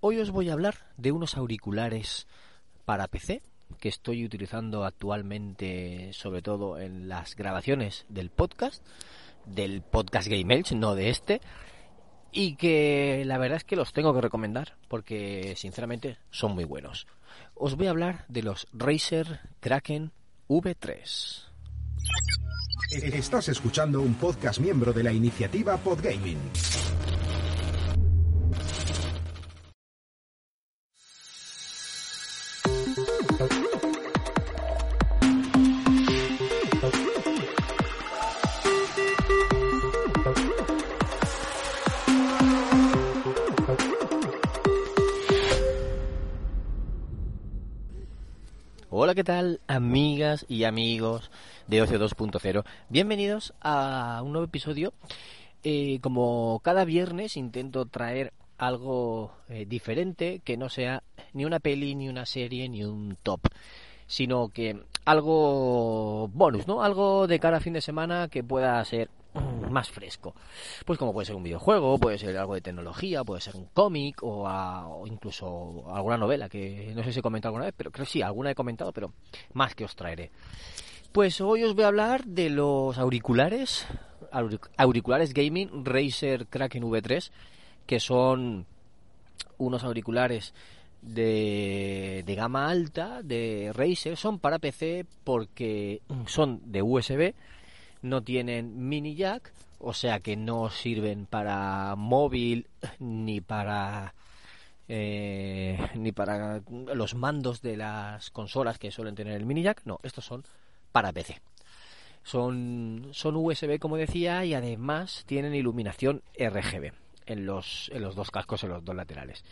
Hoy os voy a hablar de unos auriculares para PC que estoy utilizando actualmente, sobre todo en las grabaciones del podcast, del podcast Game Elch, no de este, y que la verdad es que los tengo que recomendar porque sinceramente son muy buenos. Os voy a hablar de los Razer Kraken V3. Estás escuchando un podcast miembro de la iniciativa Podgaming. Hola, ¿qué tal, amigas y amigos de Ocio 2.0? Bienvenidos a un nuevo episodio. Eh, como cada viernes intento traer algo eh, diferente que no sea ni una peli, ni una serie, ni un top, sino que algo bonus, ¿no? Algo de cara a fin de semana que pueda ser más fresco. Pues como puede ser un videojuego, puede ser algo de tecnología, puede ser un cómic o, incluso alguna novela que no sé si he comentado alguna vez, pero creo que sí, alguna he comentado, pero más que os traeré. Pues hoy os voy a hablar de los auriculares, auric- auriculares gaming Razer Kraken V3, que son unos auriculares de, de gama alta de Razer, son para PC porque son de USB, no tienen mini jack, o sea que no sirven para móvil ni para eh, ni para los mandos de las consolas que suelen tener el mini jack, no, estos son para PC. Son, son USB, como decía, y además tienen iluminación RGB en los, en los dos cascos, en los dos laterales.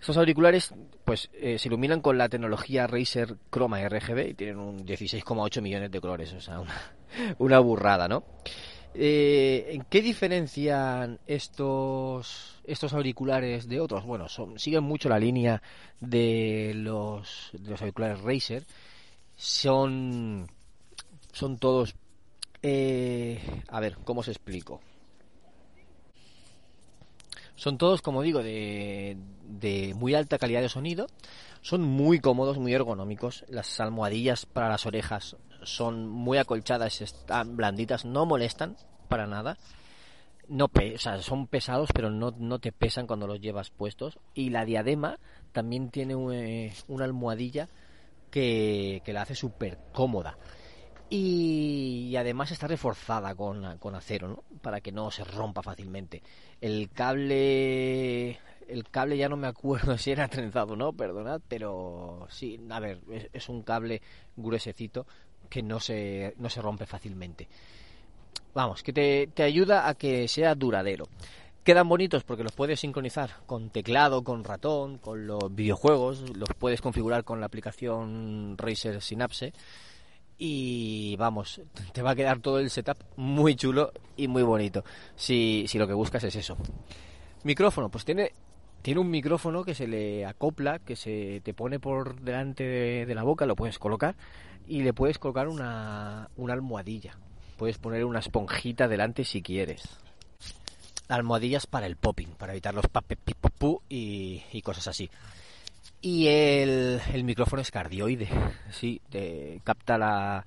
Estos auriculares pues eh, se iluminan con la tecnología Razer Chroma RGB y tienen un 16,8 millones de colores, o sea, una, una burrada, ¿no? Eh, ¿En qué diferencian estos estos auriculares de otros? Bueno, son, siguen mucho la línea de los, de los auriculares Razer. Son son todos eh, a ver, ¿cómo os explico? Son todos, como digo, de, de muy alta calidad de sonido. Son muy cómodos, muy ergonómicos. Las almohadillas para las orejas son muy acolchadas, están blanditas, no molestan para nada. No o son pesados, pero no, no te pesan cuando los llevas puestos. Y la diadema también tiene eh, una almohadilla que, que la hace súper cómoda. Y, además está reforzada con, con acero, ¿no? Para que no se rompa fácilmente. El cable. El cable ya no me acuerdo si era trenzado o no, perdonad, pero sí, a ver, es un cable gruesecito que no se, no se rompe fácilmente. Vamos, que te, te ayuda a que sea duradero. Quedan bonitos porque los puedes sincronizar con teclado, con ratón, con los videojuegos, los puedes configurar con la aplicación Razer Synapse y vamos, te va a quedar todo el setup muy chulo y muy bonito si, si lo que buscas es eso. Micrófono, pues tiene, tiene un micrófono que se le acopla, que se te pone por delante de, la boca, lo puedes colocar y le puedes colocar una, almohadilla. Puedes poner una esponjita delante si quieres. Almohadillas para el popping, para evitar los papepipopú y, y cosas así. Y el, micrófono es cardioide, sí, te capta la,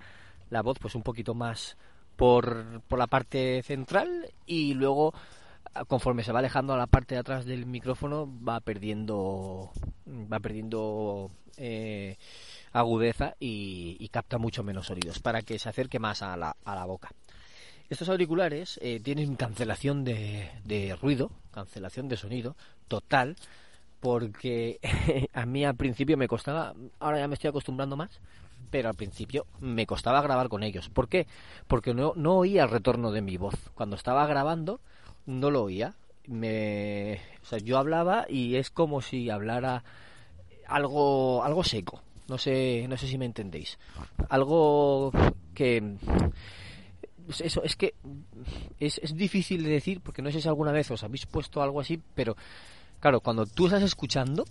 la voz pues un poquito más por la parte central y luego conforme se va alejando a la parte de atrás del micrófono va perdiendo va perdiendo eh, agudeza y, y capta mucho menos sonidos para que se acerque más a la, a la boca. Estos auriculares eh, tienen cancelación de, de ruido, cancelación de sonido total, porque a mí al principio me costaba, ahora ya me estoy acostumbrando más, pero al principio me costaba grabar con ellos. ¿Por qué? Porque no, no oía el retorno de mi voz. Cuando estaba grabando no lo oía me, o sea, yo hablaba y es como si hablara algo, algo seco. No sé, no sé si me entendéis. Algo que pues eso es que es, es difícil de decir porque no sé si alguna vez os habéis puesto algo así, pero claro, cuando tú estás escuchando,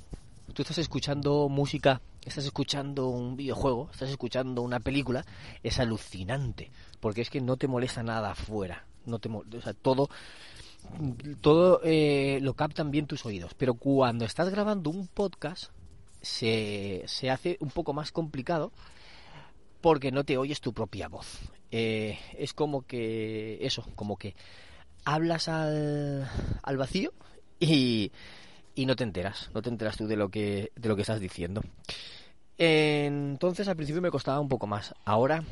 tú estás escuchando música, estás escuchando un videojuego, estás escuchando una película, es alucinante, porque es que no te molesta nada afuera, no te o sea, todo todo eh, lo captan bien tus oídos, pero cuando estás grabando un podcast se, se hace un poco más complicado porque no te oyes tu propia voz. Eh, es como que eso, como que hablas al, al vacío y, y no te enteras, no te enteras tú de lo que, de lo que estás diciendo. Entonces al principio me costaba un poco más, ahora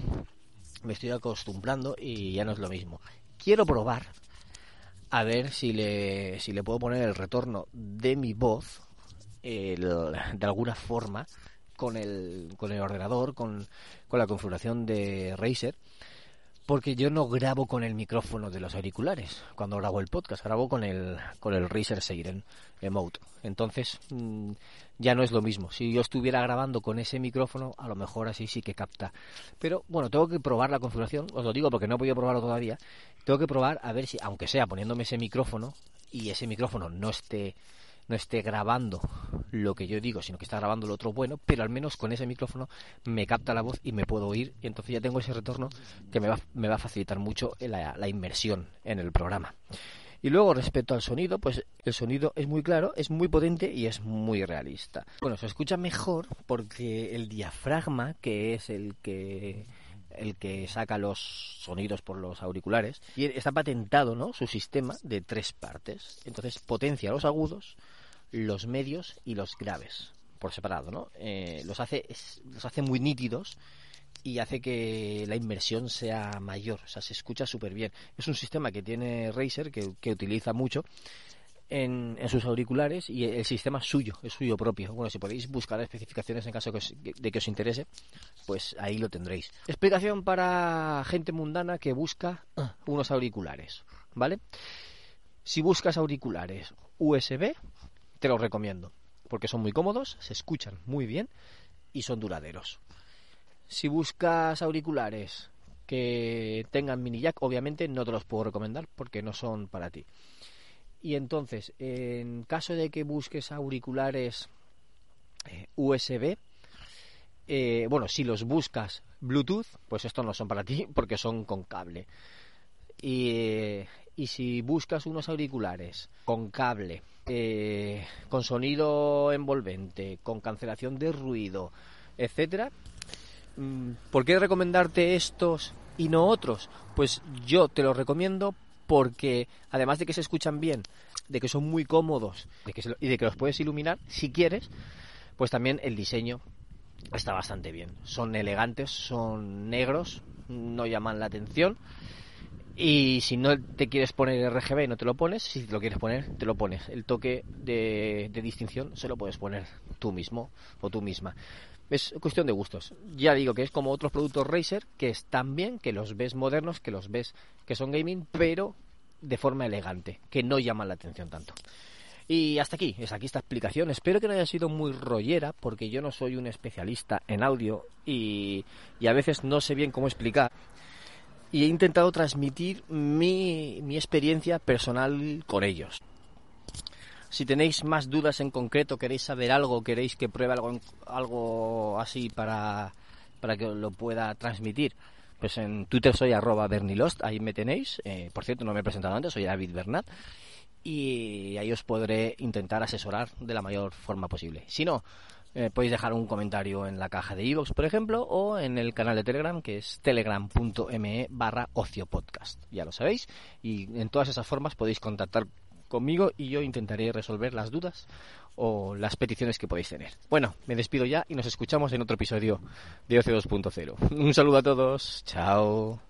me estoy acostumbrando y ya no es lo mismo. Quiero probar a ver si le, si le puedo poner el retorno de mi voz de alguna forma con el, con el ordenador, con, con la configuración de Razer porque yo no grabo con el micrófono de los auriculares cuando grabo el podcast, grabo con el con el Razer Seiren Emote. Entonces, mm, ya no es lo mismo. Si yo estuviera grabando con ese micrófono, a lo mejor así sí que capta. Pero bueno, tengo que probar la configuración, os lo digo porque no he podido probarlo todavía. Tengo que probar a ver si aunque sea poniéndome ese micrófono y ese micrófono no esté no esté grabando lo que yo digo, sino que está grabando lo otro bueno, pero al menos con ese micrófono me capta la voz y me puedo oír y entonces ya tengo ese retorno que me va, me va a facilitar mucho la, la inmersión en el programa. Y luego respecto al sonido, pues el sonido es muy claro, es muy potente y es muy realista. Bueno, se escucha mejor porque el diafragma, que es el que el que saca los sonidos por los auriculares, y está patentado, ¿no? Su sistema de tres partes. Entonces potencia los agudos, los medios y los graves por separado, ¿no? Eh, los hace los hace muy nítidos y hace que la inmersión sea mayor, o sea, se escucha súper bien. Es un sistema que tiene Razer, que, que utiliza mucho en, en, sus auriculares y el sistema es suyo, es suyo propio. Bueno, si podéis buscar especificaciones en caso de que os interese, pues ahí lo tendréis. Explicación para gente mundana que busca unos auriculares, ¿vale? Si buscas auriculares USB, te los recomiendo, porque son muy cómodos, se escuchan muy bien y son duraderos. Si buscas auriculares que tengan mini jack, obviamente no te los puedo recomendar porque no son para ti. Y entonces, en caso de que busques auriculares eh, USB, eh, bueno, si los buscas Bluetooth, pues estos no son para ti porque son con cable. Y, y si buscas unos auriculares con cable eh, con sonido envolvente, con cancelación de ruido, etcétera, mm, ¿por qué recomendarte estos y no otros? Pues yo te los recomiendo porque además de que se escuchan bien, de que son muy cómodos y de que los puedes iluminar si quieres, pues también el diseño está bastante bien. Son elegantes, son negros, no llaman la atención y si no te quieres poner RGB no te lo pones, si te lo quieres poner, te lo pones. El toque de, distinción se lo puedes poner tú mismo o tú misma. Es cuestión de gustos. Ya digo que es como otros productos Razer que están bien, que los ves modernos, que los ves que son gaming, pero de forma elegante, que no llaman la atención tanto. Y hasta aquí, es aquí esta explicación. Espero que no haya sido muy rollera, porque yo no soy un especialista en audio y, y a veces no sé bien cómo explicar y he intentado transmitir mi, mi experiencia personal con ellos. Si tenéis más dudas en concreto, queréis saber algo, queréis que pruebe algo, algo así para, para que lo pueda transmitir, pues en Twitter soy arroba bernilost, ahí me tenéis. Eh, por cierto, no me he presentado antes, soy David Bernat. Y ahí os podré intentar asesorar de la mayor forma posible. Si no, eh, podéis dejar un comentario en la caja de iVoox, por ejemplo, o en el canal de Telegram, que es telegram.me barra ociopodcast. Ya lo sabéis. Y en todas esas formas podéis contactar conmigo y yo intentaré resolver las dudas o las peticiones que podéis tener. Bueno, me despido ya y nos escuchamos en otro episodio de Ocio 2.0. Un saludo a todos. Chao.